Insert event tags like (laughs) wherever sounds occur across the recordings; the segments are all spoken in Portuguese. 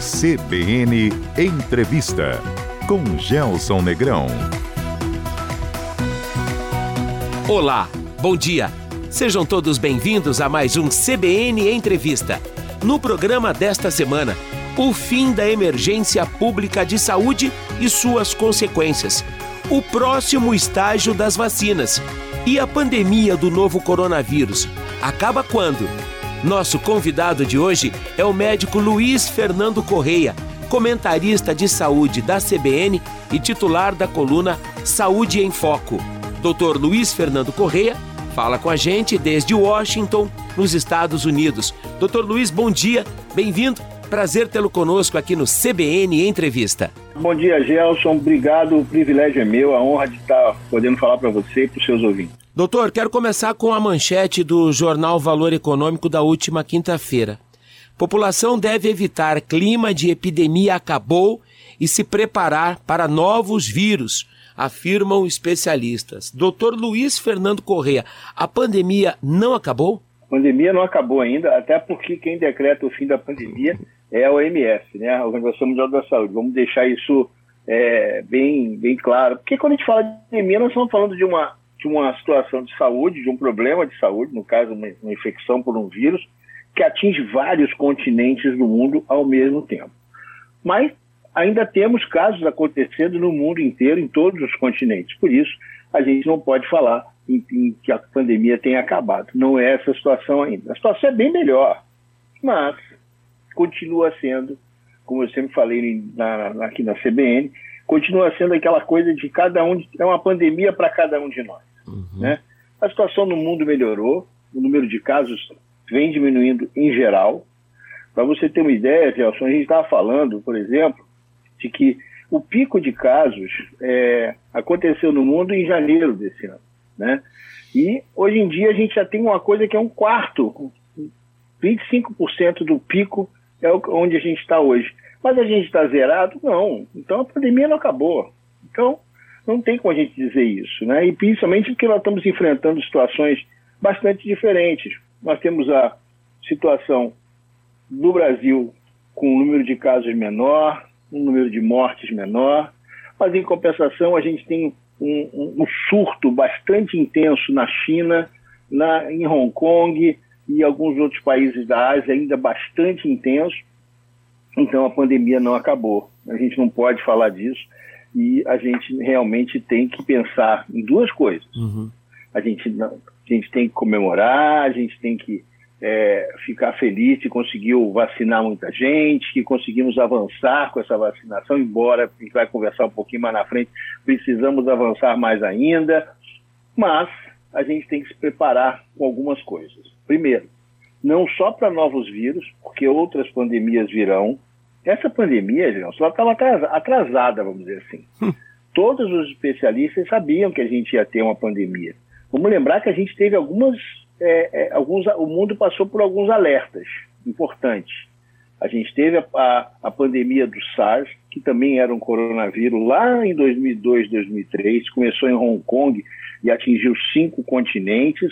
CBN Entrevista com Gelson Negrão. Olá, bom dia. Sejam todos bem-vindos a mais um CBN Entrevista. No programa desta semana, o fim da emergência pública de saúde e suas consequências, o próximo estágio das vacinas e a pandemia do novo coronavírus. Acaba quando? Nosso convidado de hoje é o médico Luiz Fernando Correia, comentarista de saúde da CBN e titular da coluna Saúde em Foco. Dr. Luiz Fernando Correia fala com a gente desde Washington, nos Estados Unidos. Dr. Luiz, bom dia, bem-vindo. Prazer tê-lo conosco aqui no CBN Entrevista. Bom dia, Gelson. Obrigado. O privilégio é meu, a honra de estar podendo falar para você e para os seus ouvintes. Doutor, quero começar com a manchete do jornal Valor Econômico da última quinta-feira. População deve evitar clima de epidemia acabou e se preparar para novos vírus, afirmam especialistas. Doutor Luiz Fernando Correia, a pandemia não acabou? A pandemia não acabou ainda, até porque quem decreta o fim da pandemia é a OMS, né? a Organização Mundial da Saúde. Vamos deixar isso é, bem, bem claro. Porque quando a gente fala de pandemia, nós estamos falando de uma de uma situação de saúde, de um problema de saúde, no caso, uma, uma infecção por um vírus, que atinge vários continentes do mundo ao mesmo tempo. Mas ainda temos casos acontecendo no mundo inteiro, em todos os continentes. Por isso, a gente não pode falar em, em que a pandemia tenha acabado. Não é essa a situação ainda. A situação é bem melhor, mas continua sendo, como eu sempre falei na, aqui na CBN, continua sendo aquela coisa de cada um, é uma pandemia para cada um de nós. Uhum. Né? A situação no mundo melhorou, o número de casos vem diminuindo em geral. Para você ter uma ideia, Gelson, a gente estava falando, por exemplo, de que o pico de casos é, aconteceu no mundo em janeiro desse ano. Né? E hoje em dia a gente já tem uma coisa que é um quarto, 25% do pico é onde a gente está hoje. Mas a gente está zerado? Não. Então a pandemia não acabou. Então não tem como a gente dizer isso, né? E principalmente porque nós estamos enfrentando situações bastante diferentes. Nós temos a situação do Brasil com um número de casos menor, um número de mortes menor, mas em compensação a gente tem um, um, um surto bastante intenso na China, na, em Hong Kong e alguns outros países da Ásia ainda bastante intenso. Então a pandemia não acabou. A gente não pode falar disso e a gente realmente tem que pensar em duas coisas. Uhum. A, gente não, a gente tem que comemorar, a gente tem que é, ficar feliz que conseguiu vacinar muita gente, que conseguimos avançar com essa vacinação, embora a gente vai conversar um pouquinho mais na frente, precisamos avançar mais ainda, mas a gente tem que se preparar com algumas coisas. Primeiro, não só para novos vírus, porque outras pandemias virão, essa pandemia, Gelson, ela estava atrasada, vamos dizer assim. Hum. Todos os especialistas sabiam que a gente ia ter uma pandemia. Vamos lembrar que a gente teve algumas. É, é, alguns, o mundo passou por alguns alertas importantes. A gente teve a, a, a, pandemia do SARS, que também era um coronavírus, lá em 2002, 2003, começou em Hong Kong e atingiu cinco continentes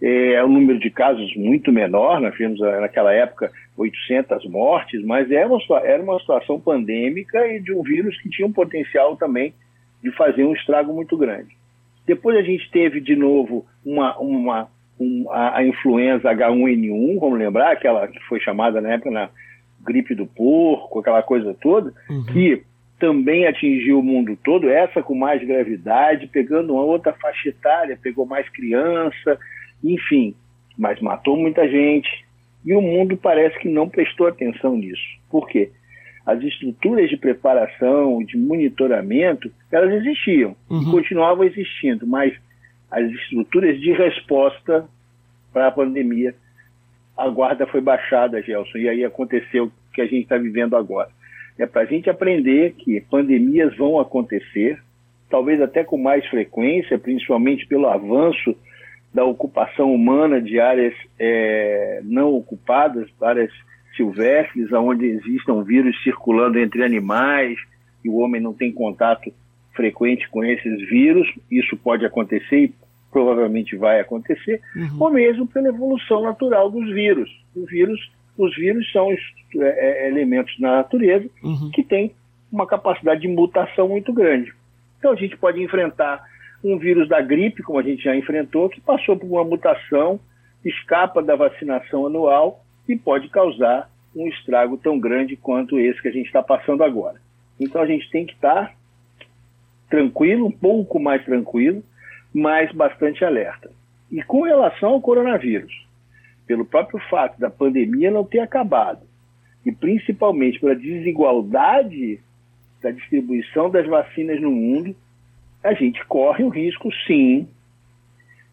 é um número de casos muito menor, nós tivemos eh, naquela época 800 mortes, mas era uma, era uma situação pandêmica e de um vírus que tinha um potencial também de fazer um estrago muito grande. Depois a gente teve de novo uma, uma, a, a, influenza H1N1, vamos lembrar, aquela que foi chamada na época na gripe do porco, aquela coisa toda, uhum. que também atingiu o mundo todo, essa com mais gravidade, pegando uma outra faixa etária, pegou mais criança, enfim, mas matou muita gente e o mundo parece que não prestou atenção nisso. Por quê? As estruturas de preparação, de monitoramento, elas existiam uhum. e continuavam existindo, mas as estruturas de resposta para a pandemia, a guarda foi baixada, Gelson, e aí aconteceu o que a gente está vivendo agora. É para a gente aprender que pandemias vão acontecer, talvez até com mais frequência, principalmente pelo avanço da ocupação humana de áreas é, não ocupadas, áreas silvestres, onde existam vírus circulando entre animais e o homem não tem contato frequente com esses vírus, isso pode acontecer e provavelmente vai acontecer, uhum. ou mesmo pela evolução natural dos vírus. O vírus os vírus são é, é, elementos na natureza uhum. que têm uma capacidade de mutação muito grande. Então a gente pode enfrentar um vírus da gripe, como a gente já enfrentou, que passou por uma mutação, escapa da vacinação anual e pode causar um estrago tão grande quanto esse que a gente está passando agora. Então a gente tem que estar tranquilo, um pouco mais tranquilo, mas bastante alerta. E com relação ao coronavírus, pelo próprio fato da pandemia não ter acabado, e principalmente pela desigualdade da distribuição das vacinas no mundo, a gente corre o risco, sim,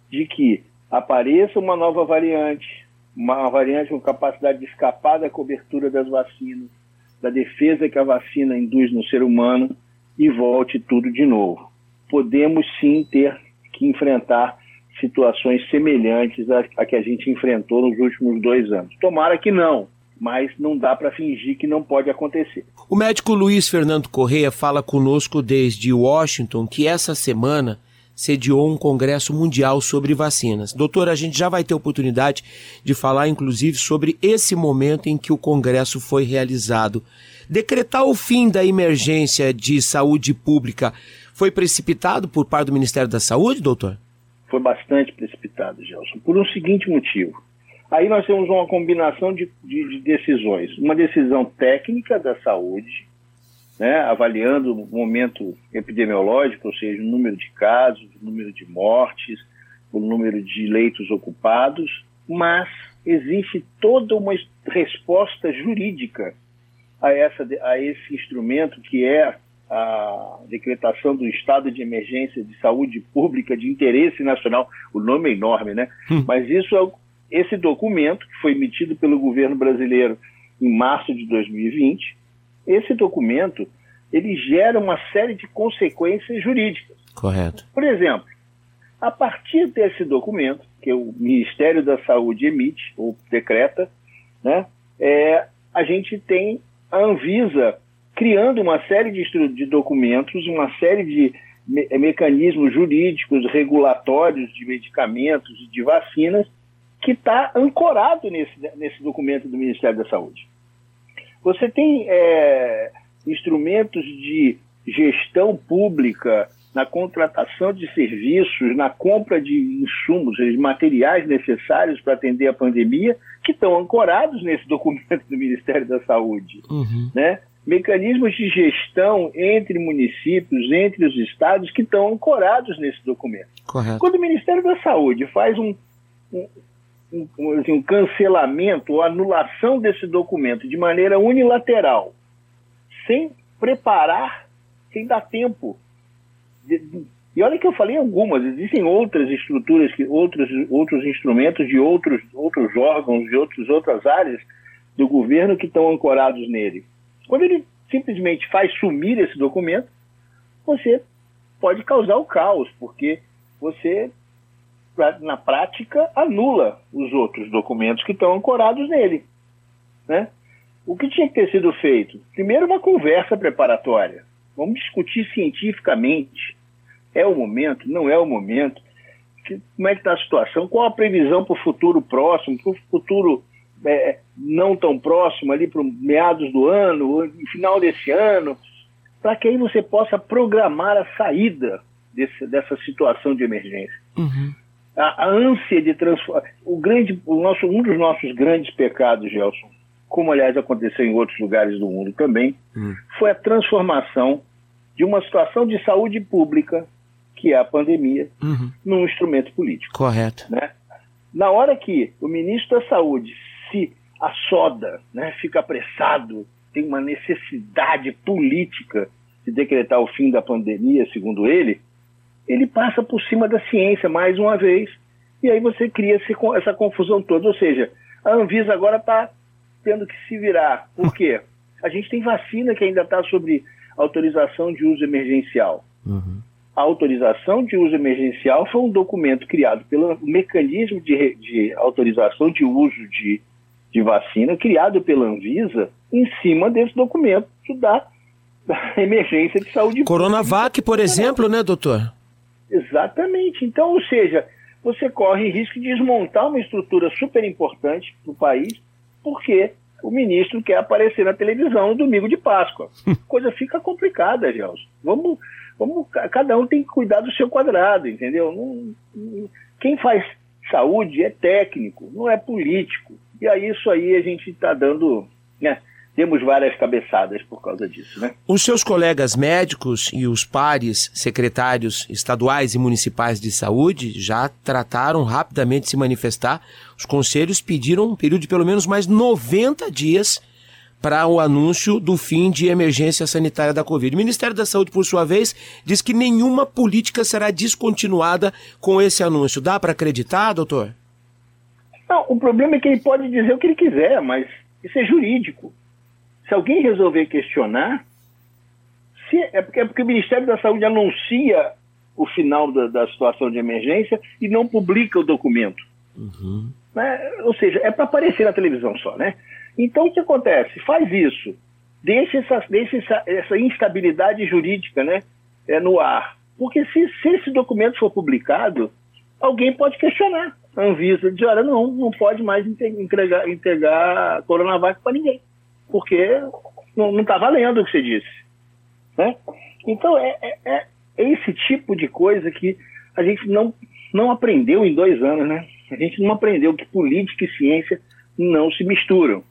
de que apareça uma nova variante, uma variante com capacidade de escapar da cobertura das vacinas, da defesa que a vacina induz no ser humano e volte tudo de novo. Podemos sim ter que enfrentar situações semelhantes à, que a gente enfrentou nos últimos dois anos. Tomara que não, mas não dá para fingir que não pode acontecer. O médico Luiz Fernando Correia fala conosco desde Washington que essa semana sediou um congresso mundial sobre vacinas. Doutor, a gente já vai ter oportunidade de falar, inclusive, sobre esse momento em que o congresso foi realizado. Decretar o fim da emergência de saúde pública foi precipitado por parte do Ministério da Saúde, doutor? Foi bastante precipitado, Gelson, por um seguinte motivo. Aí nós temos uma combinação de, de, de decisões. Uma decisão técnica da saúde, né, avaliando o momento epidemiológico, ou seja, o número de casos, o número de mortes, o número de leitos ocupados, mas existe toda uma resposta jurídica a, essa, a esse instrumento que é a decretação do estado de emergência de saúde pública de interesse nacional. O nome é enorme, né? Hum. Mas isso é esse documento, que foi emitido pelo governo brasileiro em março de 2020, esse documento ele gera uma série de consequências jurídicas. Correto. Por exemplo, a partir desse documento, que o Ministério da Saúde emite ou decreta, né, é, a gente tem a Anvisa criando uma série de, de documentos, uma série de me mecanismos jurídicos, regulatórios de medicamentos e de vacinas que está ancorado nesse, nesse documento do Ministério da Saúde. Você tem é, instrumentos de gestão pública na contratação de serviços, na compra de insumos, de materiais necessários para atender a pandemia, que estão ancorados nesse (laughs) documento do Ministério da Saúde. Uhum. Né? Mecanismos de gestão entre municípios, entre os estados, que estão ancorados nesse documento. Correto. Quando o Ministério da Saúde faz um, um, um, assim, um cancelamento ou anulação desse documento de maneira unilateral, sem preparar, sem dar tempo. E olha que eu falei algumas, existem outras estruturas, que, outros, outros instrumentos de outros, outros órgãos, de outros, outras áreas do governo que estão ancorados nele. Quando ele simplesmente faz sumir esse documento, você pode causar o caos, porque você na prática, anula os outros documentos que estão ancorados nele. Né? O que tinha que ter sido feito? Primeiro, uma conversa preparatória. Vamos discutir cientificamente. É o momento? Não é o momento? Como é que está a situação? Qual a previsão para o futuro próximo, para o futuro é, não tão próximo, ali para meados do ano, final desse ano, para que aí você possa programar a saída desse, dessa situação de emergência. Uhum a, a ânsia de transformar. O grande, o nosso, um dos nossos grandes pecados, Gelson, como aliás aconteceu em outros lugares do mundo também, hum. foi a transformação de uma situação de saúde pública, que é a pandemia, uhum. num instrumento político. Correto. Né? Na hora que o ministro da Saúde se assoda, né, fica apressado, tem uma necessidade política de decretar o fim da pandemia, segundo ele, ele passa por cima da ciência mais uma vez, e aí você cria essa confusão toda. Ou seja, a Anvisa agora está tendo que se virar. Por quê? A gente tem vacina que ainda está sobre autorização de uso emergencial. Uhum. A autorização de uso emergencial foi um documento criado pelo mecanismo de, de autorização de uso de, de vacina, criado pela Anvisa, em cima desse documento da, da emergência de saúde Coronavac, por exemplo, né, doutor? Exatamente. Então, ou seja, você corre risco de desmontar uma estrutura super importante para o país porque o ministro quer aparecer na televisão no domingo de Páscoa. (laughs) Coisa fica complicada, Gelson. Vamos, vamos, cada um tem que cuidar do seu quadrado, entendeu? Não, quem faz saúde é técnico, não é político. E aí isso aí a gente está dando, né? Temos várias cabeçadas por causa disso. Né? Os seus colegas médicos e os pares secretários estaduais e municipais de saúde já trataram rapidamente de se manifestar. Os conselhos pediram um período de pelo menos mais 90 dias para o anúncio do fim de emergência sanitária da Covid. O Ministério da Saúde, por sua vez, diz que nenhuma política será descontinuada com esse anúncio. Dá para acreditar, doutor? Não, o problema é que ele pode dizer o que ele quiser, mas isso é jurídico. Se alguém resolver questionar, se, é, porque, é porque o Ministério da Saúde anuncia o final da, da situação de emergência e não publica o documento. Uhum. Né? Ou seja, é para aparecer na televisão só, né? Então, o que acontece? Faz isso. Deixa essa, deixa essa, essa instabilidade jurídica né, é, no ar. Porque se, se esse documento for publicado, alguém pode questionar. A Anvisa diz, olha, não, não pode mais entregar, entregar Coronavac para ninguém porque não está valendo o que você disse. Né? Então, é, é, é, esse tipo de coisa que a gente não, não aprendeu em dois anos. Né? A gente não aprendeu que política e ciência não se misturam.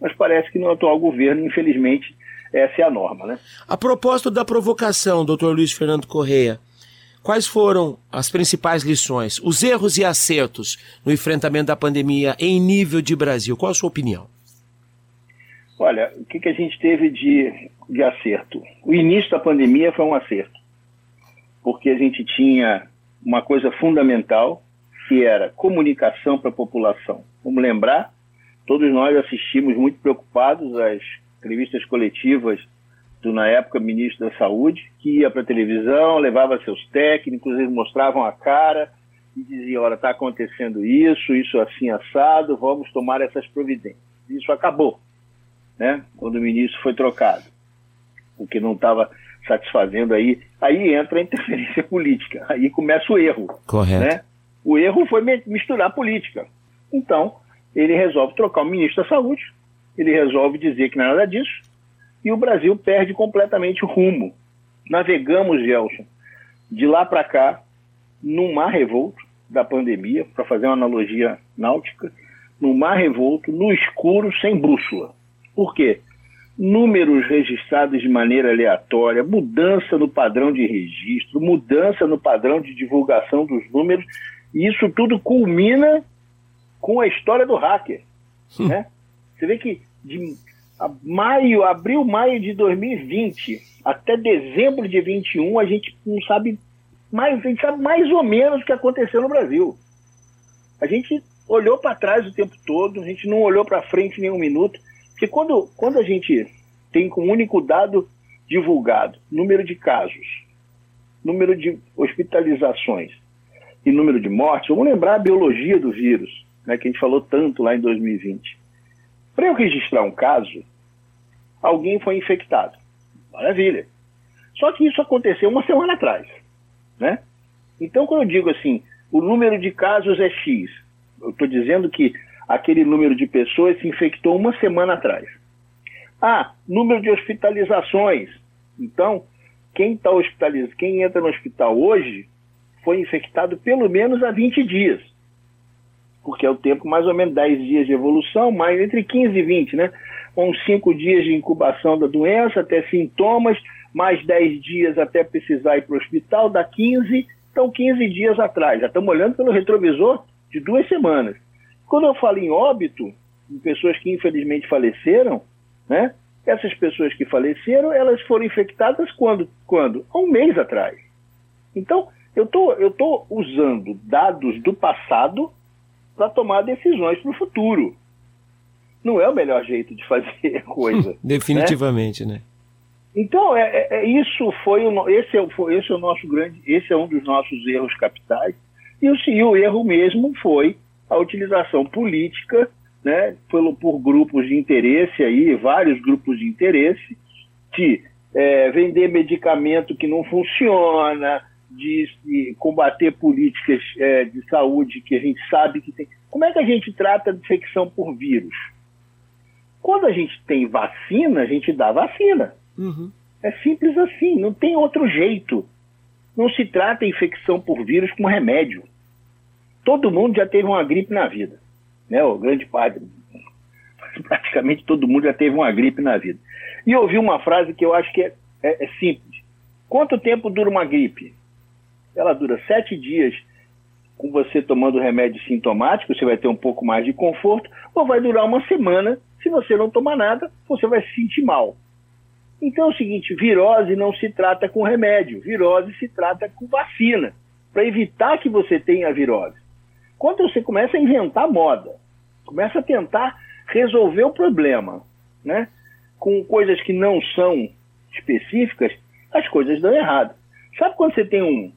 Mas parece que no atual governo, infelizmente, essa é a norma. Né? A propósito da provocação, doutor Luiz Fernando Correia, quais foram as principais lições, os erros e acertos no enfrentamento da pandemia em nível de Brasil? Qual a sua opinião? Olha, o que, que a gente teve de, de acerto? O início da pandemia foi um acerto, porque a gente tinha uma coisa fundamental, que era comunicação para a população. Vamos lembrar, todos nós assistimos muito preocupados às entrevistas coletivas do, na época, ministro da Saúde, que ia para a televisão, levava seus técnicos, eles mostravam a cara e diziam, olha, está acontecendo isso, isso assim assado, vamos tomar essas providências. Isso acabou né, quando o ministro foi trocado, o que não estava satisfazendo aí, aí entra a interferência (laughs) política, aí começa o erro. Correto. Né? O erro foi misturar política. Então, ele resolve trocar o ministro da Saúde, ele resolve dizer que não é nada disso, e o Brasil perde completamente o rumo. Navegamos, Gelson, de lá para cá, num mar revolto da pandemia, para fazer uma analogia náutica, num mar revolto, no escuro, sem bússola. Por quê? Números registrados de maneira aleatória, mudança no padrão de registro, mudança no padrão de divulgação dos números, e isso tudo culmina com a história do hacker. Né? Você vê que de maio, abril, maio de 2020 até dezembro de 21 a gente não sabe mais, a gente sabe mais ou menos o que aconteceu no Brasil. A gente olhou para trás o tempo todo, a gente não olhou para frente nem um minuto. Porque quando, quando a gente tem como único dado divulgado número de casos, número de hospitalizações e número de mortes, vamos lembrar a biologia do vírus, né, que a gente falou tanto lá em 2020. Para eu registrar um caso, alguém foi infectado. Maravilha. Só que isso aconteceu uma semana atrás. Né? Então, quando eu digo assim, o número de casos é X, eu estou dizendo que aquele número de pessoas se infectou uma semana atrás. Ah, número de hospitalizações. Então, quem está hospitalizado, quem entra no hospital hoje foi infectado pelo menos há 20 dias. Porque é o tempo mais ou menos 10 dias de evolução, mais entre 15 e 20, né? Com 5 dias de incubação da doença, até sintomas, mais 10 dias até precisar ir para o hospital, dá 15, então 15 dias atrás. Já estamos olhando pelo retrovisor de duas semanas. Quando eu falo em óbito, em pessoas que infelizmente faleceram, né? Essas pessoas que faleceram, elas foram infectadas quando? Quando? Há um mês atrás. Então, eu tô, eu tô usando dados do passado para tomar decisões para o futuro. Não é o melhor jeito de fazer coisa. (laughs) Definitivamente, né? né? Então, é, é, é, isso foi o, esse, é, foi, esse é o nosso grande, esse é um dos nossos erros capitais. E o, e o erro mesmo foi a utilização política né, pelo, por grupos de interesse, aí, vários grupos de interesse, de é, vender medicamento que não funciona, de, de combater políticas é, de saúde que a gente sabe que tem. Como é que a gente trata de infecção por vírus? Quando a gente tem vacina, a gente dá vacina. Uhum. É simples assim, não tem outro jeito. Não se trata infecção por vírus com remédio. Todo mundo já teve uma gripe na vida. Né? O grande padre. Praticamente todo mundo já teve uma gripe na vida. E ouvi uma frase que eu acho que é, é, é simples. Quanto tempo dura uma gripe? Ela dura sete dias com você tomando remédio sintomático, você vai ter um pouco mais de conforto, ou vai durar uma semana, se você não tomar nada, você vai se sentir mal. Então é o seguinte, virose não se trata com remédio, virose se trata com vacina, para evitar que você tenha virose. Quando você começa a inventar moda, começa a tentar resolver o problema, né? Com coisas que não são específicas, as coisas dão errado. Sabe quando você tem um,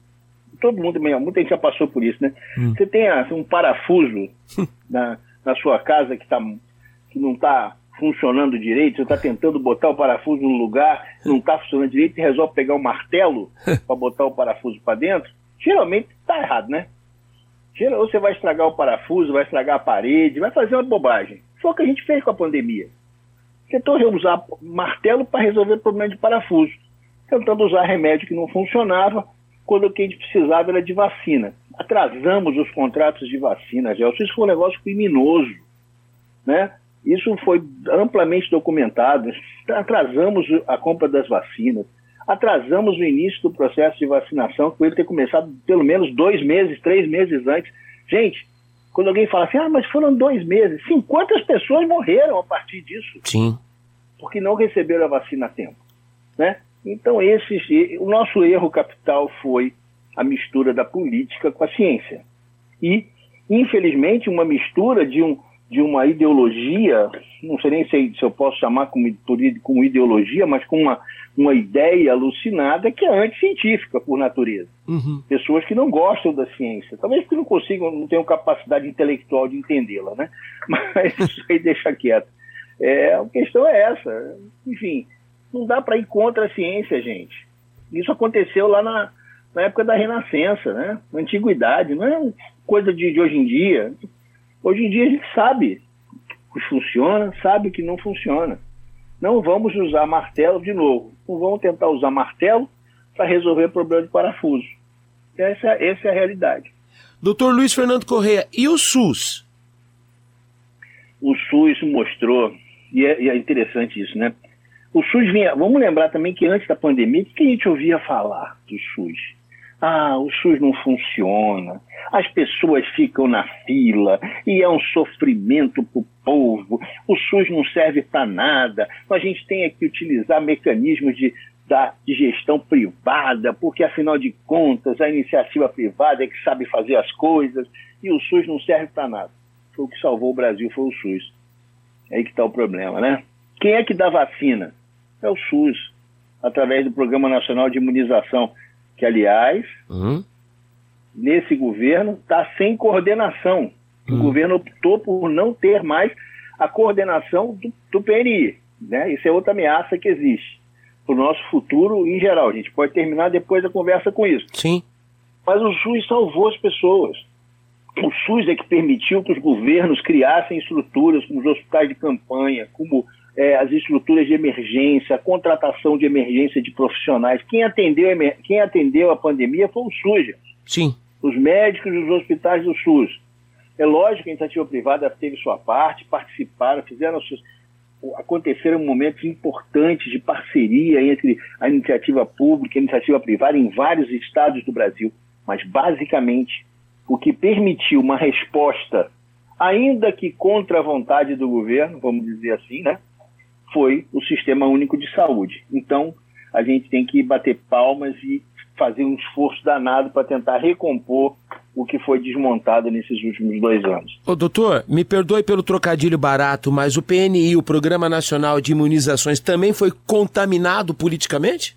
todo mundo, muita gente já passou por isso, né? Hum. Você tem assim, um parafuso (laughs) na, na sua casa que, tá, que não está funcionando direito, você está tentando botar o parafuso no lugar, não está funcionando direito e resolve pegar um martelo (laughs) para botar o parafuso para dentro, geralmente está errado, né? Ou você vai estragar o parafuso, vai estragar a parede, vai fazer uma bobagem. Foi o que a gente fez com a pandemia. Tentou usar martelo para resolver problema de parafuso, tentando usar remédio que não funcionava, quando o que a gente precisava era de vacina. Atrasamos os contratos de vacina, Gelson. Isso foi um negócio criminoso. Né? Isso foi amplamente documentado. Atrasamos a compra das vacinas. Atrasamos o início do processo de vacinação, que ele ter começado pelo menos dois meses, três meses antes. Gente, quando alguém fala assim, ah, mas foram dois meses. Sim, quantas pessoas morreram a partir disso? Sim. Porque não receberam a vacina a tempo. Né? Então, esse, o nosso erro capital foi a mistura da política com a ciência. E, infelizmente, uma mistura de, um, de uma ideologia, não sei nem se, se eu posso chamar como, como ideologia, mas com uma, uma ideia alucinada que é anticientífica por natureza. Uhum. Pessoas que não gostam da ciência, talvez porque não consigam, não tenham capacidade intelectual de entendê-la, né? (laughs) Mas isso aí deixa quieto. É, a questão é essa. Enfim, não dá para ir contra a ciência, gente. Isso aconteceu lá na, na época da Renascença, né? Na antiguidade, não é coisa de, de hoje em dia. Hoje em dia a gente sabe o que funciona, sabe o que não funciona. Não vamos usar martelo de novo. Não vamos tentar usar martelo para resolver o problema de parafuso. Essa, essa é a realidade. Doutor Luiz Fernando Correia, e o SUS? O SUS mostrou, e é, e é interessante isso, né? O SUS vinha. Vamos lembrar também que antes da pandemia, o que a gente ouvia falar do SUS? Ah, o SUS não funciona, as pessoas ficam na fila e é um sofrimento para o povo, o SUS não serve para nada, a gente tem que utilizar mecanismos de, da, de gestão privada, porque afinal de contas a iniciativa privada é que sabe fazer as coisas e o SUS não serve para nada. Foi o que salvou o Brasil, foi o SUS. É aí que está o problema, né? Quem é que dá vacina? é o SUS, através do Programa Nacional de Imunização, que, aliás, uhum. nesse governo está sem coordenação. Uhum. O governo optou por não ter mais a coordenação do, do PNI. Né? Isso é outra ameaça que existe para o nosso futuro em geral. A gente pode terminar depois a conversa com isso. Sim. Mas o SUS salvou as pessoas. O SUS é que permitiu que os governos criassem estruturas como os hospitais de campanha, como é, as estruturas de emergência, a contratação de emergência de profissionais. Quem atendeu, quem atendeu a pandemia foi o SUS. Sim. Os médicos dos hospitais do SUS. É lógico que a iniciativa privada teve sua parte, participaram, fizeram seus, aconteceram momentos importantes de parceria entre a iniciativa pública e a iniciativa privada em vários estados do Brasil. Mas, basicamente, o que permitiu uma resposta, ainda que contra a vontade do governo, vamos dizer assim, né? Foi o Sistema Único de Saúde. Então, a gente tem que bater palmas e fazer um esforço danado para tentar recompor o que foi desmontado nesses últimos dois anos. Ô, doutor, me perdoe pelo trocadilho barato, mas o PNI, o Programa Nacional de Imunizações, também foi contaminado politicamente?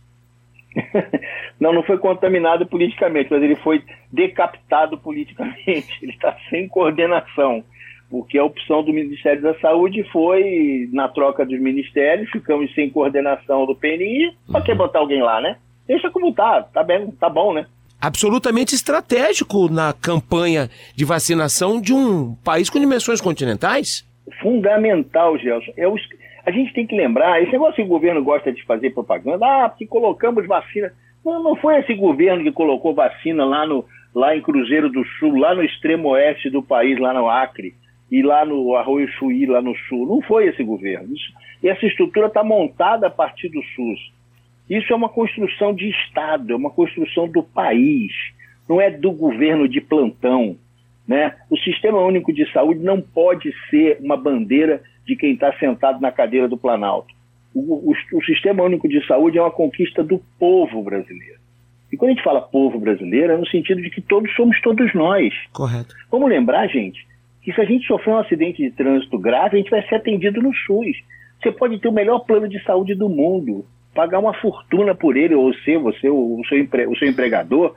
(laughs) não, não foi contaminado politicamente, mas ele foi decapitado politicamente. (laughs) Ele está sem coordenação porque a opção do Ministério da Saúde foi, na troca dos ministérios, ficamos sem coordenação do PNI, para que botar alguém lá, né? Deixa como tá, tá bem, tá bom, né? Absolutamente estratégico na campanha de vacinação de um país com dimensões continentais. Fundamental, Gelson. É o, a gente tem que lembrar, esse negócio que o governo gosta de fazer propaganda, ah, porque colocamos vacina. Não, não foi esse governo que colocou vacina lá, no, lá em Cruzeiro do Sul, lá no extremo oeste do país, lá no Acre, e lá no Arroio Chuí, lá no Sul. Não foi esse governo. Isso, essa estrutura está montada a partir do SUS. Isso é uma construção de Estado, é uma construção do país, não é do governo de plantão. Né? O Sistema Único de Saúde não pode ser uma bandeira de quem está sentado na cadeira do Planalto. O, o, o, Sistema Único de Saúde é uma conquista do povo brasileiro. E quando a gente fala povo brasileiro, é no sentido de que todos somos todos nós. Correto. Vamos lembrar, gente, que se a gente sofrer um acidente de trânsito grave, a gente vai ser atendido no SUS. Você pode ter o melhor plano de saúde do mundo, pagar uma fortuna por ele, ou ser você, o seu, empre, o seu empregador,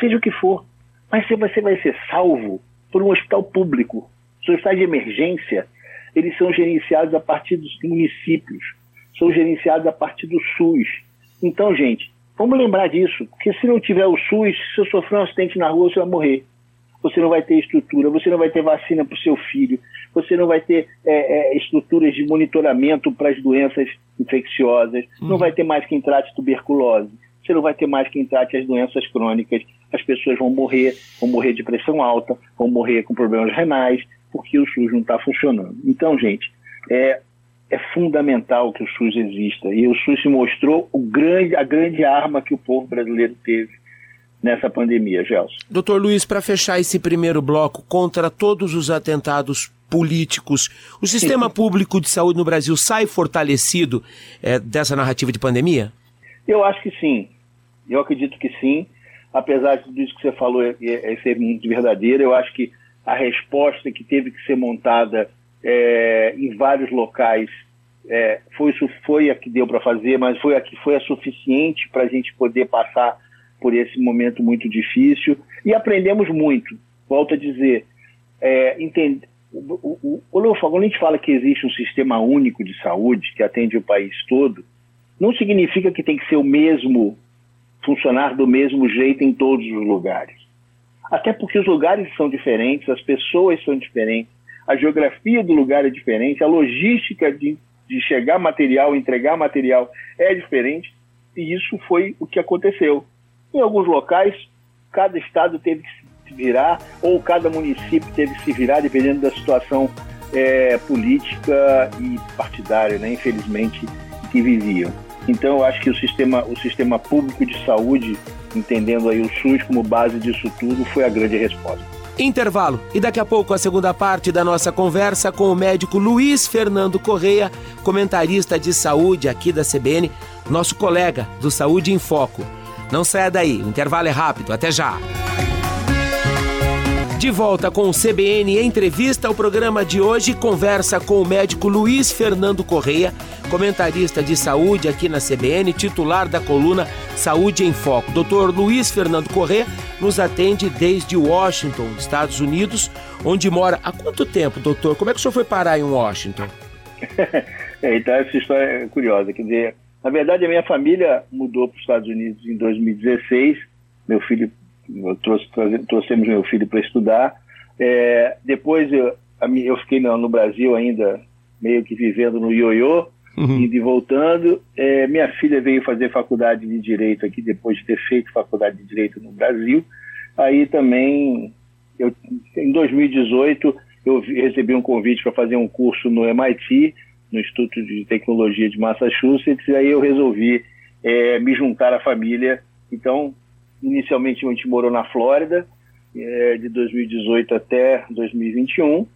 seja o que for. Mas você vai ser salvo por um hospital público. Os hospitais de emergência, eles são gerenciados a partir dos municípios, são gerenciados a partir do SUS. Então, gente, vamos lembrar disso, porque se não tiver o SUS, se eu sofrer um acidente na rua, você vai morrer. Você não vai ter estrutura, você não vai ter vacina para o seu filho, você não vai ter é, é, estruturas de monitoramento para as doenças infecciosas, uhum. não vai ter mais quem trate tuberculose, você não vai ter mais quem trate as doenças crônicas, as pessoas vão morrer, vão morrer de pressão alta, vão morrer com problemas renais, porque o SUS não está funcionando. Então, gente, é, é fundamental que o SUS exista. E o SUS se mostrou grande, a grande arma que o povo brasileiro teve nessa pandemia, Gelson. Doutor Luiz, para fechar esse primeiro bloco, contra todos os atentados políticos, o sistema público de saúde no Brasil sai fortalecido é, dessa narrativa de pandemia? Eu acho que sim. Eu acredito que sim. Apesar de tudo isso que você falou é, é, é ser muito verdadeiro, eu acho que a resposta que teve que ser montada é, em vários locais é, foi, foi a que deu para fazer, mas foi a que foi a suficiente para a gente poder passar por esse momento muito difícil e aprendemos muito. Volto a dizer, é, entende, o, o, o, quando a gente fala que existe um sistema único de saúde que atende o país todo, não significa que tem que ser o mesmo, funcionar do mesmo jeito em todos os lugares. Até porque os lugares são diferentes, as pessoas são diferentes, a geografia do lugar é diferente, a logística de, de chegar material, entregar material é diferente, e isso foi o que aconteceu. Em alguns locais, cada estado teve que se virar, ou cada município teve que se virar, dependendo da situação é, política e partidária, né, infelizmente, que viviam. Então, eu acho que o sistema, o sistema público de saúde, entendendo aí o SUS como base disso tudo, foi a grande resposta. Intervalo. E daqui a pouco a segunda parte da nossa conversa com o médico Luiz Fernando Correia, comentarista de saúde aqui da CBN, nosso colega do Saúde em Foco. Não saia daí, o intervalo é rápido. Até já! De volta com o CBN Entrevista, o programa de hoje conversa com o médico Luiz Fernando Correia, comentarista de saúde aqui na CBN, titular da coluna Saúde em Foco. Doutor Luiz Fernando Correia nos atende desde Washington, Estados Unidos, onde mora há quanto tempo, doutor? Como é que o senhor foi parar em Washington? (laughs) é, então, essa história é curiosa. Quer dizer, na verdade, a minha família mudou para os Estados Unidos em 2016. Meu filho trouxe, trouxemos meu filho para estudar. É, depois eu, eu fiquei no, no, Brasil ainda, meio que vivendo no ioiô, uhum. indo e voltando. É, minha filha veio fazer faculdade de Direito aqui, depois de ter feito faculdade de Direito no Brasil. Aí também, eu, em 2018, eu recebi um convite para fazer um curso no MIT, no Instituto de Tecnologia de Massachusetts, e aí eu resolvi é, me juntar à família. Então, Inicialmente a gente morou na Flórida, é, de 2018 até 2021,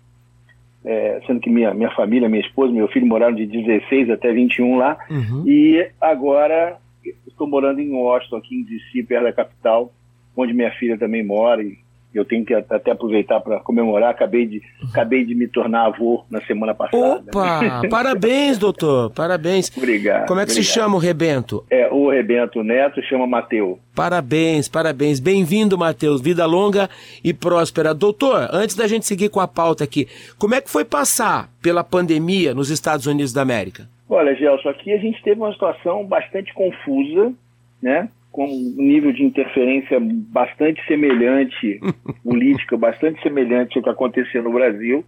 é, sendo que minha, minha família, minha esposa, meu filho moraram de 16 até 21 lá. Uhum. E agora estou morando em Washington, aqui em DC, perto da capital, onde minha filha também mora. E eu tenho que até aproveitar para comemorar. Acabei de, acabei de me tornar avô na semana passada. Opa! (laughs) parabéns, doutor. Parabéns. Obrigado. Como é que obrigado. se chama o Rebento? É, o Rebento Neto chama Mateus. Parabéns, parabéns. Bem-vindo, Matheus. Vida longa e próspera. Doutor, antes da gente seguir com a pauta aqui, como é que foi passar pela pandemia nos Estados Unidos da América? Olha, Gelson, aqui a gente teve uma situação bastante confusa, né? Com um nível de interferência bastante semelhante, (laughs) política bastante semelhante ao que acontecia no Brasil.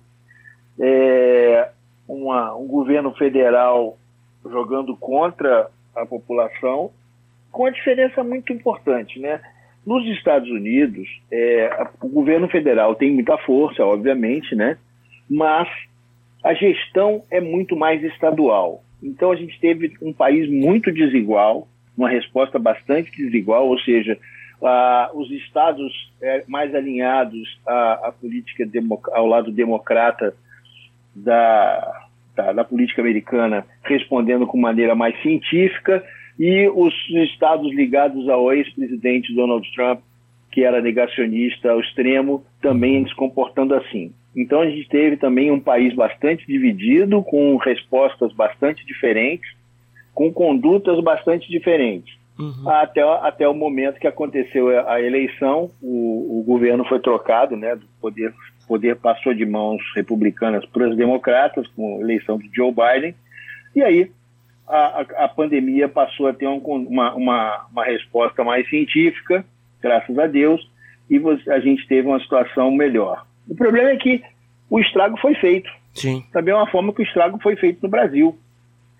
É, uma, um governo federal jogando contra a população, com uma diferença muito importante, né? Nos Estados Unidos, é, o governo federal tem muita força, obviamente, né? Mas a gestão é muito mais estadual. Então a gente teve um país muito desigual, uma resposta bastante desigual, ou seja, os estados é, mais alinhados à, à política ao lado democrata da, da, da, política americana respondendo com maneira mais científica e os estados ligados ao ex-presidente Donald Trump, que era negacionista ao extremo, também se comportando assim. Então a gente teve também um país bastante dividido, com respostas bastante diferentes, com condutas bastante diferentes. Uhum. Até, até o momento que aconteceu a eleição, o, o governo foi trocado, né, do poder, poder passou de mãos republicanas para os democratas, com a eleição de Joe Biden, e aí a, a, a pandemia passou a ter um, uma, uma, uma resposta mais científica, graças a Deus, e a gente teve uma situação melhor. O problema é que o estrago foi feito. Sim. Também é uma forma que o estrago foi feito no Brasil.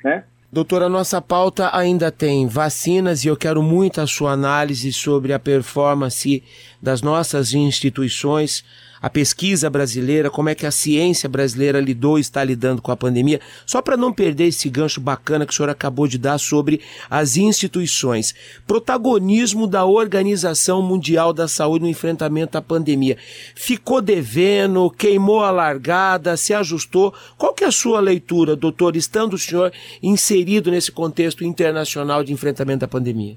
Né? Doutora, nossa pauta ainda tem vacinas e eu quero muito a sua análise sobre a performance das nossas instituições a pesquisa brasileira, como é que a ciência brasileira lidou e está lidando com a pandemia, só para não perder esse gancho bacana que o senhor acabou de dar sobre as instituições. Protagonismo da Organização Mundial da Saúde no enfrentamento à pandemia. Ficou devendo, queimou a largada, se ajustou. Qual que é a sua leitura, doutor, estando o senhor inserido nesse contexto internacional de enfrentamento à pandemia?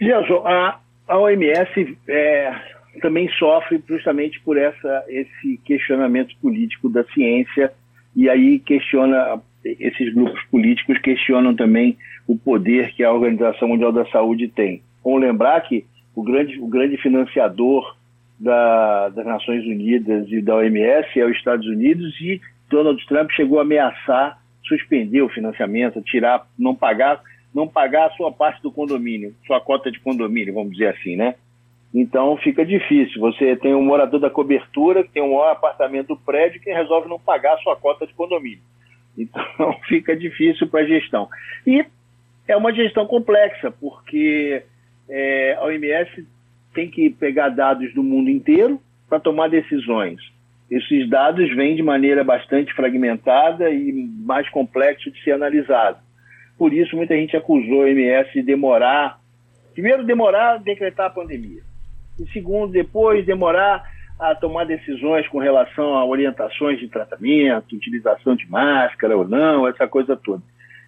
Gelson, a, a OMS é, também sofre justamente por essa, esse questionamento político da ciência e aí questiona esses grupos políticos questionam também o poder que a Organização Mundial da Saúde tem. Vamos lembrar que o grande, o grande financiador da, das Nações Unidas e da OMS é os Estados Unidos e Donald Trump chegou a ameaçar suspender o financiamento, tirar, não pagar, não pagar a sua parte do condomínio, sua cota de condomínio, vamos dizer assim, né? Então fica difícil. Você tem um morador da cobertura que tem um maior apartamento do prédio que resolve não pagar a sua cota de condomínio. Então (laughs) fica difícil para a gestão. E é uma gestão complexa, porque é, a OMS tem que pegar dados do mundo inteiro para tomar decisões. Esses dados vêm de maneira bastante fragmentada e mais complexo de ser analisado. Por isso, muita gente acusou a OMS de demorar, primeiro, demorar a decretar a pandemia e segundo, depois demorar a tomar decisões com relação a orientações de tratamento, utilização de máscara ou não, essa coisa toda.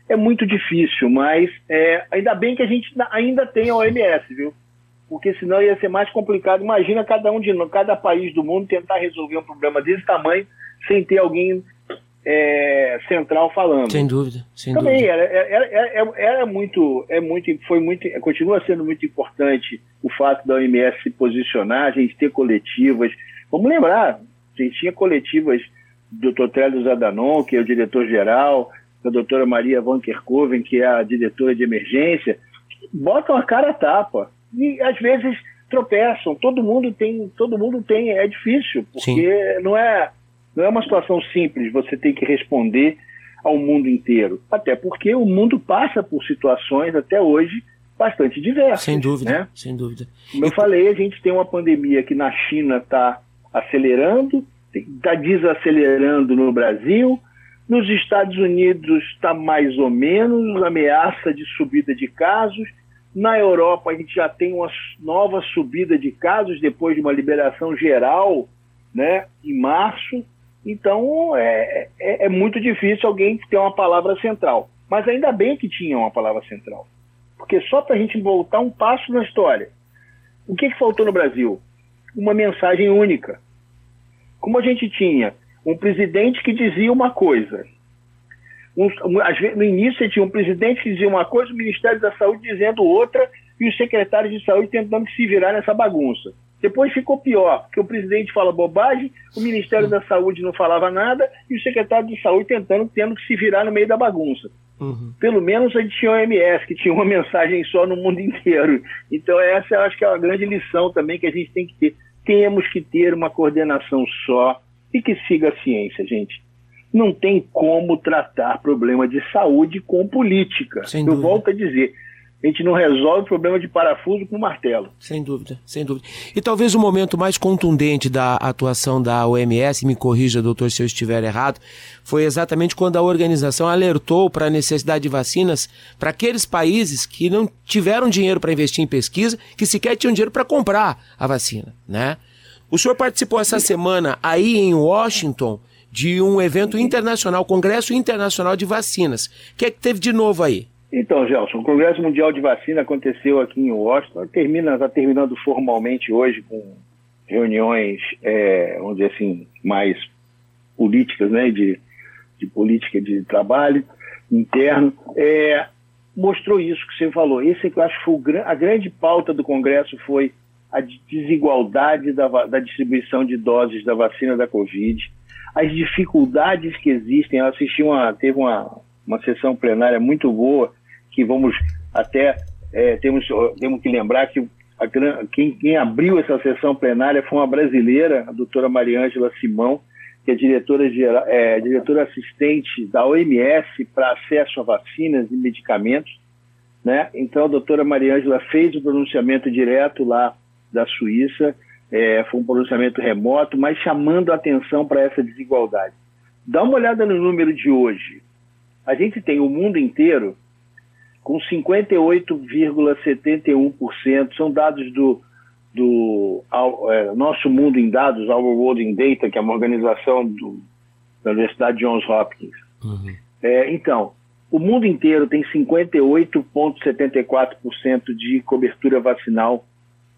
É muito difícil, mas é, ainda bem que a gente ainda tem a OMS, viu? Porque senão ia ser mais complicado. Imagina cada um de cada país do mundo tentar resolver um problema desse tamanho sem ter alguém é, central falando. Sem dúvida. Sem Também dúvida. Era, era, era, era, muito, é muito, foi muito, continua sendo muito importante o fato da OMS se posicionar, a gente ter coletivas. Vamos lembrar, a gente tinha coletivas do Dr. Trélio Zadanon, que é o diretor-geral, da doutora Maria Van Kerkoven, que é a diretora de emergência, botam a cara a tapa. E às vezes tropeçam. Todo mundo tem, todo mundo tem, é difícil, porque Sim. não é não é uma situação simples, você tem que responder ao mundo inteiro. Até porque o mundo passa por situações até hoje bastante diversas. Sem dúvida, né? sem dúvida. Como eu falei, a gente tem uma pandemia que na China está acelerando, está desacelerando no Brasil, nos Estados Unidos está mais ou menos ameaça de subida de casos. Na Europa a gente já tem uma nova subida de casos depois de uma liberação geral, né, em março. Então é, é, é, muito difícil alguém ter uma palavra central. Mas ainda bem que tinha uma palavra central. Porque só para a gente voltar um passo na história. O que, que faltou no Brasil? Uma mensagem única. Como a gente tinha um presidente que dizia uma coisa. Um, no início você tinha um presidente que dizia uma coisa, o Ministério da Saúde dizendo outra, e os secretários de saúde tentando se virar nessa bagunça. Depois ficou pior, porque o presidente fala bobagem, o Ministério da Saúde não falava nada e o secretário de Saúde tentando, tendo que se virar no meio da bagunça. Uhum. Pelo menos a gente tinha o OMS, que tinha uma (laughs) mensagem só no mundo inteiro. Então essa eu acho que é uma grande lição também que a gente tem que ter. Temos que ter uma coordenação só e que siga a ciência, gente. não tem como tratar problema de saúde com política. Eu volto a dizer, a gente não resolve o problema de parafuso com martelo. Sem dúvida, sem dúvida. E talvez o momento mais contundente da atuação da OMS, me corrija, doutor, se eu estiver errado, foi exatamente quando a organização alertou para a necessidade de vacinas para aqueles países que não tiveram dinheiro para investir em pesquisa, que sequer tinham dinheiro para comprar a vacina, né? O senhor participou essa semana aí em Washington de um evento internacional, Congresso Internacional de Vacinas. O que é que teve de novo aí? Então, Gelson, o Congresso Mundial de Vacina aconteceu aqui em Washington, termina, está terminando formalmente hoje com reuniões, é, vamos dizer assim, mais políticas, né, de, de política de trabalho interno. É, mostrou isso que você falou. Esse que eu acho que foi a grande pauta do Congresso foi a desigualdade da, da distribuição de doses da vacina da Covid, as dificuldades que existem. Eu assisti uma, teve uma, uma sessão plenária muito boa que vamos até é, temos, temos que lembrar que a, quem, quem, abriu essa sessão plenária foi uma brasileira, a doutora Mariângela Simão, que é diretora, geral, é, diretora assistente da OMS para acesso a vacinas e medicamentos. Né? Então, a doutora Mariângela fez o pronunciamento direto lá da Suíça, é, foi um pronunciamento remoto, mas chamando a atenção para essa desigualdade. Dá uma olhada no número de hoje. A gente tem o mundo inteiro com 58,71%, são dados do, do é, Nosso Mundo em Dados, Our World in Data, que é uma organização do, da Universidade Johns Hopkins. Uhum. É, então, o mundo inteiro tem 58,74% de cobertura vacinal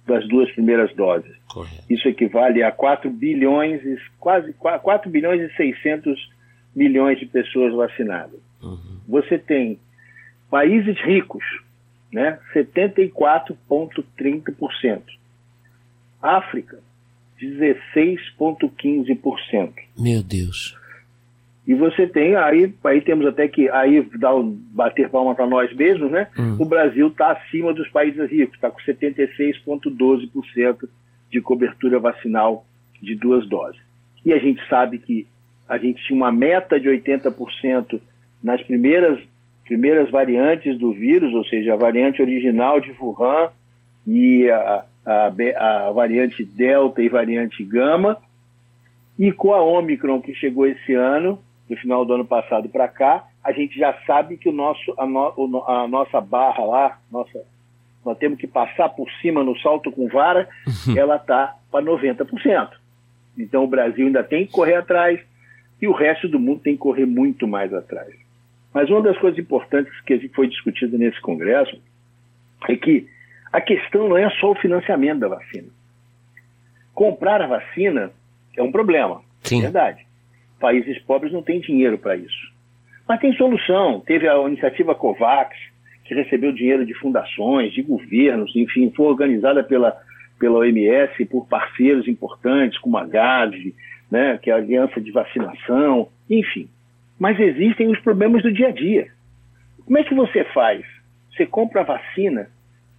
das duas primeiras doses. Correto. Isso equivale a 4 bilhões, quase 4 bilhões e 600 milhões de pessoas vacinadas. Uhum. Você tem países ricos, né, 74,30%. África, 16,15%. Meu Deus. E você tem, aí, aí temos até que aí dar um, bater palma para nós mesmos, né? Hum. O Brasil está acima dos países ricos, está com 76,12% de cobertura vacinal de duas doses. E a gente sabe que a gente tinha uma meta de 80% nas primeiras, primeiras variantes do vírus, ou seja, a variante original de Wuhan e a, a, a variante Delta e variante Gama. E com a Omicron que chegou esse ano, no final do ano passado para cá, a gente já sabe que o nosso, a, no, a nossa barra lá, nossa, nós temos que passar por cima no salto com vara, uhum. ela está para 90%. Então o Brasil ainda tem que correr atrás e o resto do mundo tem que correr muito mais atrás. Mas uma das coisas importantes que foi discutida nesse congresso é que a questão não é só o financiamento da vacina. Comprar a vacina é um problema, Sim. é verdade. Países pobres não têm dinheiro para isso. Mas tem solução. Teve a iniciativa COVAX, que recebeu dinheiro de fundações, de governos, enfim, foi organizada pela, pela OMS por parceiros importantes, como a Gavi, né, que é a Aliança de Vacinação, enfim. Mas existem os problemas do dia a dia. Como é que você faz? Você compra a vacina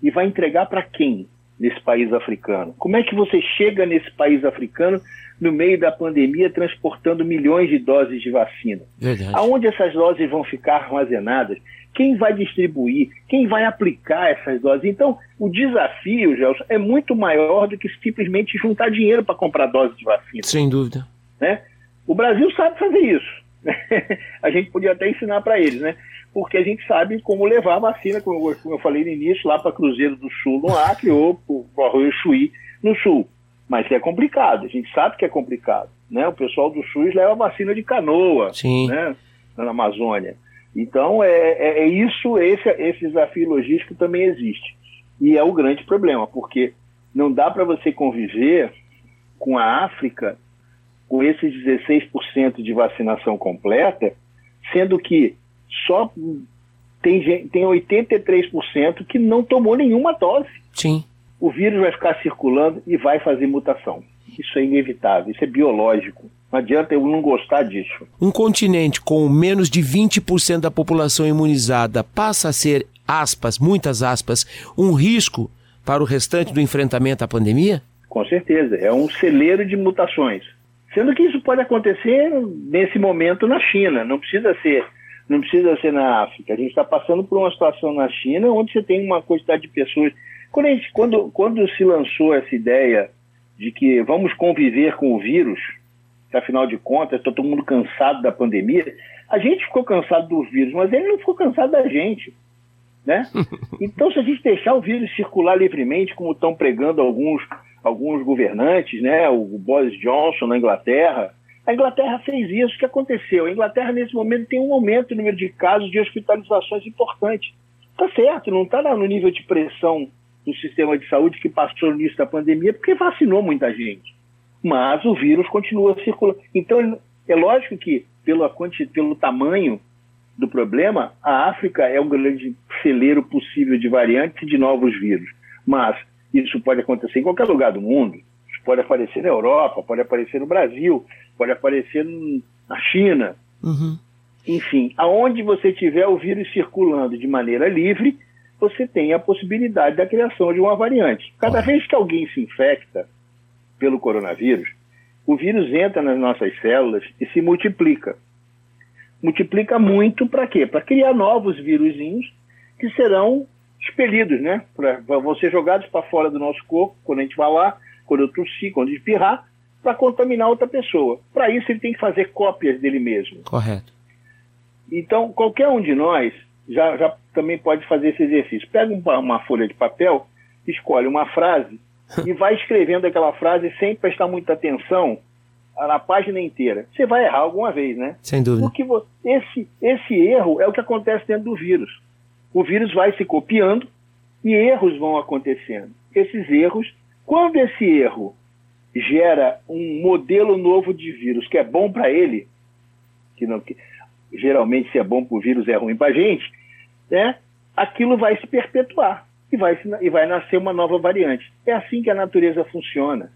e vai entregar para quem nesse país africano? Como é que você chega nesse país africano no meio da pandemia transportando milhões de doses de vacina? Verdade. Aonde essas doses vão ficar armazenadas? Quem vai distribuir? Quem vai aplicar essas doses? Então, o desafio, Gelson, é muito maior do que simplesmente juntar dinheiro para comprar doses de vacina. Sem dúvida. Né? O Brasil sabe fazer isso. (laughs) a gente podia até ensinar para eles, né? Porque a gente sabe como levar a vacina, como eu falei no início, lá para Cruzeiro do Sul, no Acre, ou para o Arroio Chuí, no Sul. Mas é complicado, a gente sabe que é complicado. Né? O pessoal do SUS leva vacina de canoa Sim. Né? na Amazônia. Então, é, é, é isso, esse, esse desafio logístico também existe. E é o grande problema, porque não dá para você conviver com a África com esses 16% de vacinação completa, sendo que só tem, tem 83% que não tomou nenhuma dose. Sim. O vírus vai ficar circulando e vai fazer mutação. Isso é inevitável, isso é biológico. Não adianta eu não gostar disso. Um continente com menos de 20% da população imunizada passa a ser, aspas, muitas aspas, um risco para o restante do enfrentamento à pandemia? Com certeza. É um celeiro de mutações. Sendo que isso pode acontecer nesse momento na China, não precisa ser, não precisa ser na África. A gente está passando por uma situação na China onde você tem uma quantidade de pessoas. Quando, gente, quando, quando se lançou essa ideia de que vamos conviver com o vírus, que afinal de contas está todo mundo cansado da pandemia, a gente ficou cansado do vírus, mas ele não ficou cansado da gente. Né? (laughs) Então, se a gente deixar o vírus circular livremente, como estão pregando alguns, alguns governantes, né? o Boris Johnson na Inglaterra, a Inglaterra fez isso. O que aconteceu? A Inglaterra, nesse momento, tem um aumento no número de casos de hospitalizações importante. Está certo, não está no nível de pressão do sistema de saúde que passou no início da pandemia, porque vacinou muita gente. Mas o vírus continua circulando. Então, é lógico que, pelo, pelo tamanho do problema, a África é um grande celeiro possível de variantes e de novos vírus. Mas isso pode acontecer em qualquer lugar do mundo. Isso pode aparecer na Europa, pode aparecer no Brasil, pode aparecer na China. Uhum. Enfim, aonde você tiver o vírus circulando de maneira livre, você tem a possibilidade da criação de uma variante. Cada vez que alguém se infecta pelo coronavírus, o vírus entra nas nossas células e se multiplica multiplica muito para quê? Para criar novos vírusinhos que serão expelidos, né? Pra, vão ser jogados para fora do nosso corpo quando a gente vai lá, quando eu tossir, quando espirrar, para contaminar outra pessoa. Para isso ele tem que fazer cópias dele mesmo. Correto. Então, qualquer um de nós já, já também pode fazer esse exercício. Pega uma, uma folha de papel, escolhe uma frase (laughs) e vai escrevendo aquela frase sem prestar muita atenção na página inteira, você vai errar alguma vez, né? Sem dúvida. Porque esse, esse erro é o que acontece dentro do vírus. O vírus vai se copiando e erros vão acontecendo. Esses erros, quando esse erro gera um modelo novo de vírus que é bom para ele, que não que, geralmente se é bom para o vírus é ruim para a gente, né? Aquilo vai se perpetuar e vai, e vai nascer uma nova variante. É assim que a natureza funciona,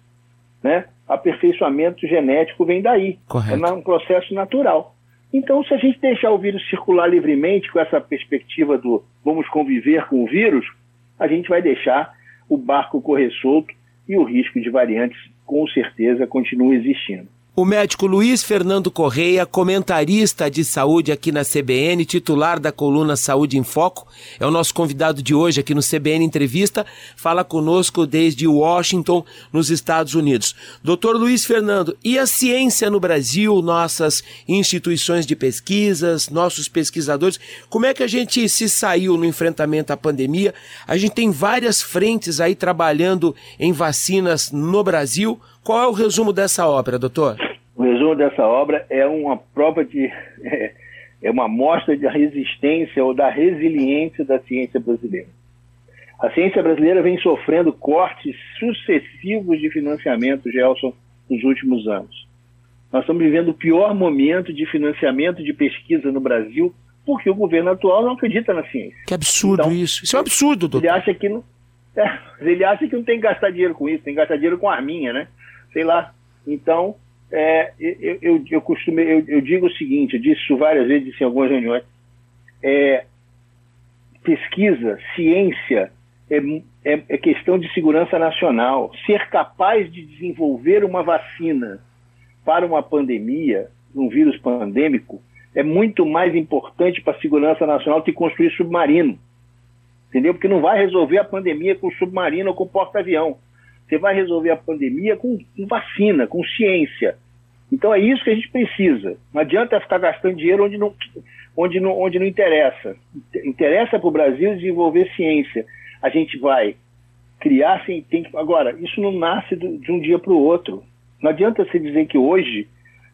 né? aperfeiçoamento genético vem daí. Correto. É um processo natural. Então, se a gente deixar o vírus circular livremente com essa perspectiva do vamos conviver com o vírus, a gente vai deixar o barco correr solto e o risco de variantes, com certeza, continua existindo. O médico Luiz Fernando Correia, comentarista de saúde aqui na CBN, titular da coluna Saúde em Foco, é o nosso convidado de hoje aqui no CBN Entrevista, fala conosco desde Washington, nos Estados Unidos. Doutor Luiz Fernando, e a ciência no Brasil, nossas instituições de pesquisas, nossos pesquisadores, como é que a gente se saiu no enfrentamento à pandemia? A gente tem várias frentes aí trabalhando em vacinas no Brasil. Qual é o resumo dessa obra, doutor? O resumo dessa obra é uma prova de. (laughs) É, é uma mostra da resistência ou da resiliência da ciência brasileira. A ciência brasileira vem sofrendo cortes sucessivos de financiamento, Gelson, nos últimos anos. Nós estamos vivendo o pior momento de financiamento de pesquisa no Brasil porque o governo atual não acredita na ciência. Que absurdo então, isso. Isso é um absurdo, doutor. Ele acha que não, (laughs) é, ele acha que não tem que gastar dinheiro com isso, tem que gastar dinheiro com arminha, né? Sei lá. Então, é, eu, eu, eu, eu, eu, digo o seguinte, eu disse isso várias vezes em algumas reuniões, é, pesquisa, ciência é, é, é, questão de segurança nacional. Ser capaz de desenvolver uma vacina para uma pandemia, um vírus pandêmico, é muito mais importante para a segurança nacional que construir submarino. Entendeu? Porque não vai resolver a pandemia com submarino ou com porta-avião. Você vai resolver a pandemia com, com vacina, com ciência. Então é isso que a gente precisa. Não adianta ficar gastando dinheiro onde não, onde não, onde não interessa. Interessa para o Brasil desenvolver ciência. A gente vai criar, assim, tem que, agora, isso não nasce de um dia para o outro. Não adianta você dizer que hoje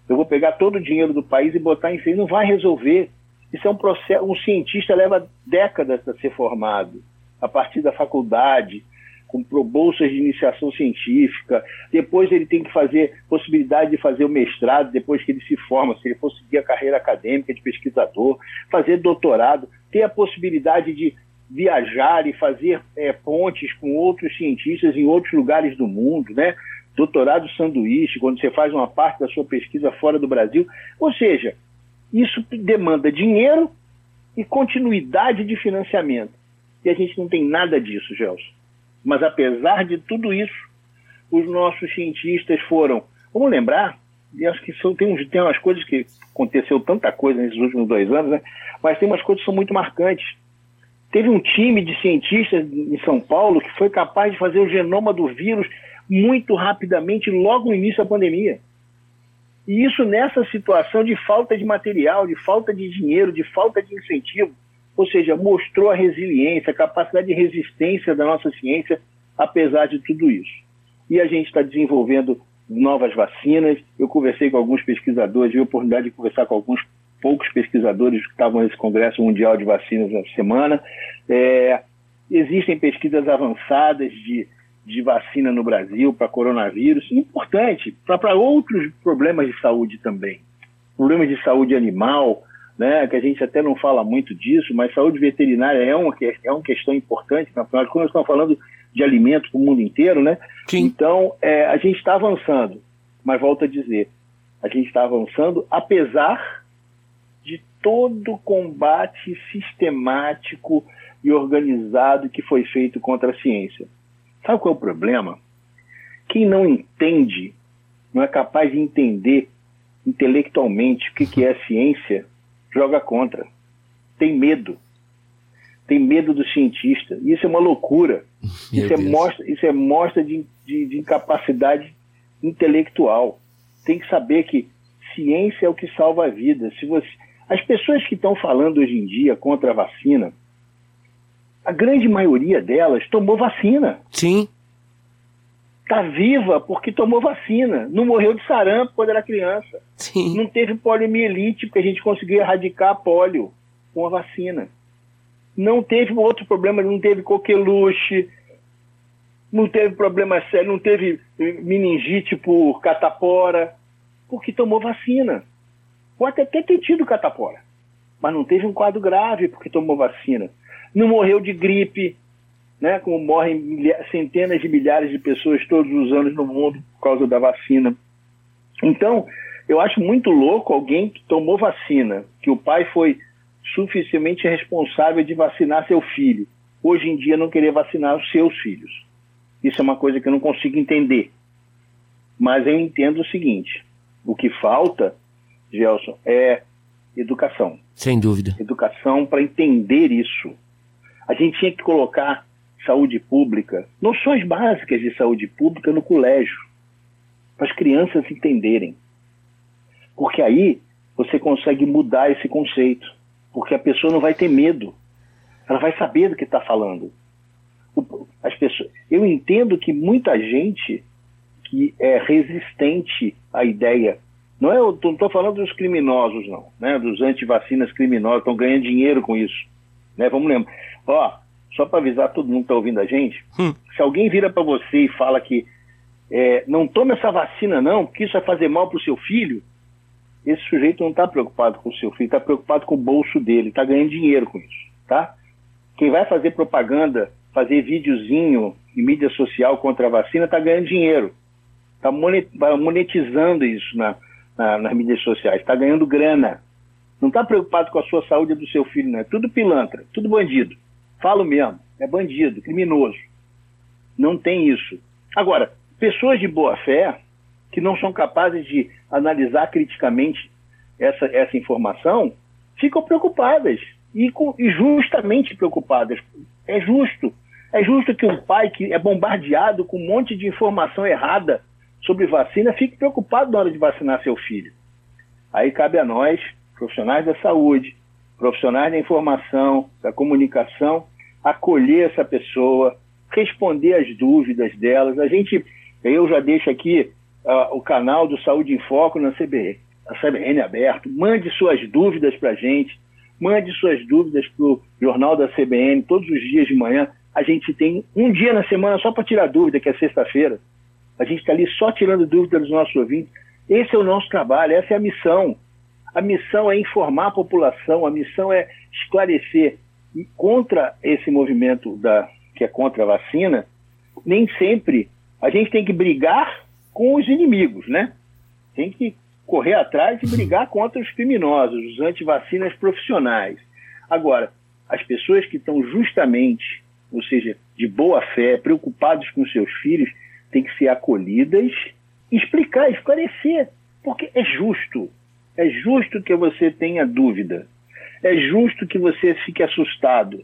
eu vou pegar todo o dinheiro do país e botar em ciência. Não vai resolver. Isso é um processo. Um cientista leva décadas a ser formado, a partir da faculdade, com bolsas de iniciação científica. Depois ele tem que fazer possibilidade de fazer o mestrado depois que ele se forma, se ele for seguir a carreira acadêmica de pesquisador, fazer doutorado, ter a possibilidade de viajar e fazer é, pontes com outros cientistas em outros lugares do mundo, né? Doutorado sanduíche, quando você faz uma parte da sua pesquisa fora do Brasil. Ou seja, isso demanda dinheiro e continuidade de financiamento. E a gente não tem nada disso, Gelson. Mas apesar de tudo isso, os nossos cientistas foram. Vamos lembrar e acho que são, tem, uns, tem umas coisas que aconteceu tanta coisa nesses últimos dois anos, né? mas tem umas coisas que são muito marcantes. Teve um time de cientistas em São Paulo que foi capaz de fazer o genoma do vírus muito rapidamente, logo no início da pandemia. E isso nessa situação de falta de material, de falta de dinheiro, de falta de incentivo. Ou seja, mostrou a resiliência, a capacidade de resistência da nossa ciência, apesar de tudo isso. E a gente está desenvolvendo novas vacinas. Eu conversei com alguns pesquisadores, tive a oportunidade de conversar com alguns poucos pesquisadores que estavam nesse Congresso Mundial de Vacinas na semana. É, existem pesquisas avançadas de, de vacina no Brasil para coronavírus, importante para outros problemas de saúde também. Problemas de saúde animal, né, que a gente até não fala muito disso, mas saúde veterinária é uma, é uma questão importante, afinal de contas, nós estamos falando de alimentos para o mundo inteiro, né? Sim. Então, é, a gente está avançando, mas volto a dizer, a gente está avançando apesar de todo o combate sistemático e organizado que foi feito contra a ciência. Sabe qual é o problema? Quem não entende, não é capaz de entender intelectualmente o que, que é ciência, joga contra. Tem medo. Tem medo do cientista. Isso é uma loucura. (laughs) isso é, mostra, isso é mostra de, de, de incapacidade intelectual. Tem que saber que ciência é o que salva a vida. Se você, as pessoas que estão falando hoje em dia contra a vacina, a grande maioria delas tomou vacina. Sim. Está viva porque tomou vacina. Não morreu de sarampo quando era criança. Sim. Não teve poliomielite porque a gente conseguiu erradicar a polio com a vacina. Não teve outro problema, não teve coqueluche, não teve problema sério, não teve meningite por catapora, porque tomou vacina. Pode até ter tido catapora, mas não teve um quadro grave porque tomou vacina não morreu de gripe, né, como morrem centenas de milhares de pessoas todos os anos no mundo por causa da vacina. Então, eu acho muito louco alguém que tomou vacina, que o pai foi suficientemente responsável de vacinar seu filho, hoje em dia não querer vacinar os seus filhos. Isso é uma coisa que eu não consigo entender. Mas eu entendo o seguinte: o que falta, Gelson, é educação. Sem dúvida. Educação para entender isso. A gente tinha que colocar saúde pública, noções básicas de saúde pública no colégio, para as crianças entenderem. Porque aí você consegue mudar esse conceito, porque a pessoa não vai ter medo, ela vai saber do que está falando. As pessoas, eu entendo que muita gente que é resistente à ideia, não é, estou falando dos criminosos não, né, dos antivacinas criminosos, estão ganhando dinheiro com isso, né? Vamos lembrar, Ó, só para avisar todo mundo que está ouvindo a gente, hum. se alguém vira para você e fala que é, não tome essa vacina não, porque isso vai fazer mal para o seu filho, esse sujeito não está preocupado com o seu filho, está preocupado com o bolso dele, está ganhando dinheiro com isso, tá? Quem vai fazer propaganda, fazer videozinho em mídia social contra a vacina, está ganhando dinheiro, está monetizando isso na, na, nas mídias sociais, está ganhando grana. Não está preocupado com a sua saúde do seu filho, não. É tudo pilantra, tudo bandido. Falo mesmo, é bandido, criminoso. Não tem isso. Agora, pessoas de boa fé que não são capazes de analisar criticamente essa, essa informação ficam preocupadas e, e justamente preocupadas. É justo. É justo que um pai que é bombardeado com um monte de informação errada sobre vacina fique preocupado na hora de vacinar seu filho. Aí cabe a nós, profissionais da saúde, profissionais da informação, da comunicação, acolher essa pessoa, responder as dúvidas delas. A gente, eu já deixo aqui uh, o canal do Saúde em Foco na CBN, a CBN aberto. Mande suas dúvidas para a gente, mande suas dúvidas para o Jornal da CBN todos os dias de manhã. A gente tem um dia na semana só para tirar dúvida, que é sexta-feira. A gente está ali só tirando dúvidas dos nossos ouvintes. Esse é o nosso trabalho, essa é a missão. A missão é informar a população, a missão é esclarecer. E contra esse movimento da, que é contra a vacina, nem sempre a gente tem que brigar com os inimigos, né? Tem que correr atrás e brigar contra os criminosos, os antivacinas profissionais. Agora, as pessoas que estão justamente, ou seja, de boa fé, preocupados com seus filhos, têm que ser acolhidas, explicar, esclarecer. Porque é justo. É justo que você tenha dúvida. É justo que você fique assustado.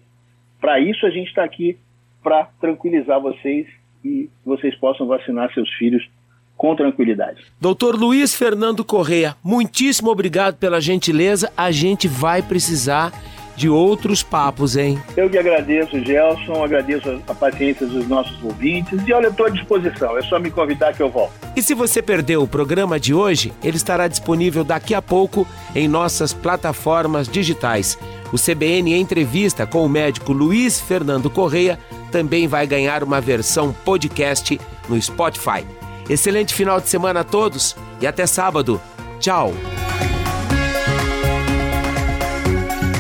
Para isso a gente está aqui para tranquilizar vocês e vocês possam vacinar seus filhos com tranquilidade. Doutor Luiz Fernando Correia, muitíssimo obrigado pela gentileza. A gente vai precisar de outros papos, hein? Eu que agradeço, Gelson, agradeço a paciência dos nossos ouvintes e olha, eu estou à disposição, é só me convidar que eu volto. E se você perdeu o programa de hoje, ele estará disponível daqui a pouco em nossas plataformas digitais. O CBN Entrevista com o médico Luiz Fernando Correia também vai ganhar uma versão podcast no Spotify. Excelente final de semana a todos e até sábado. Tchau!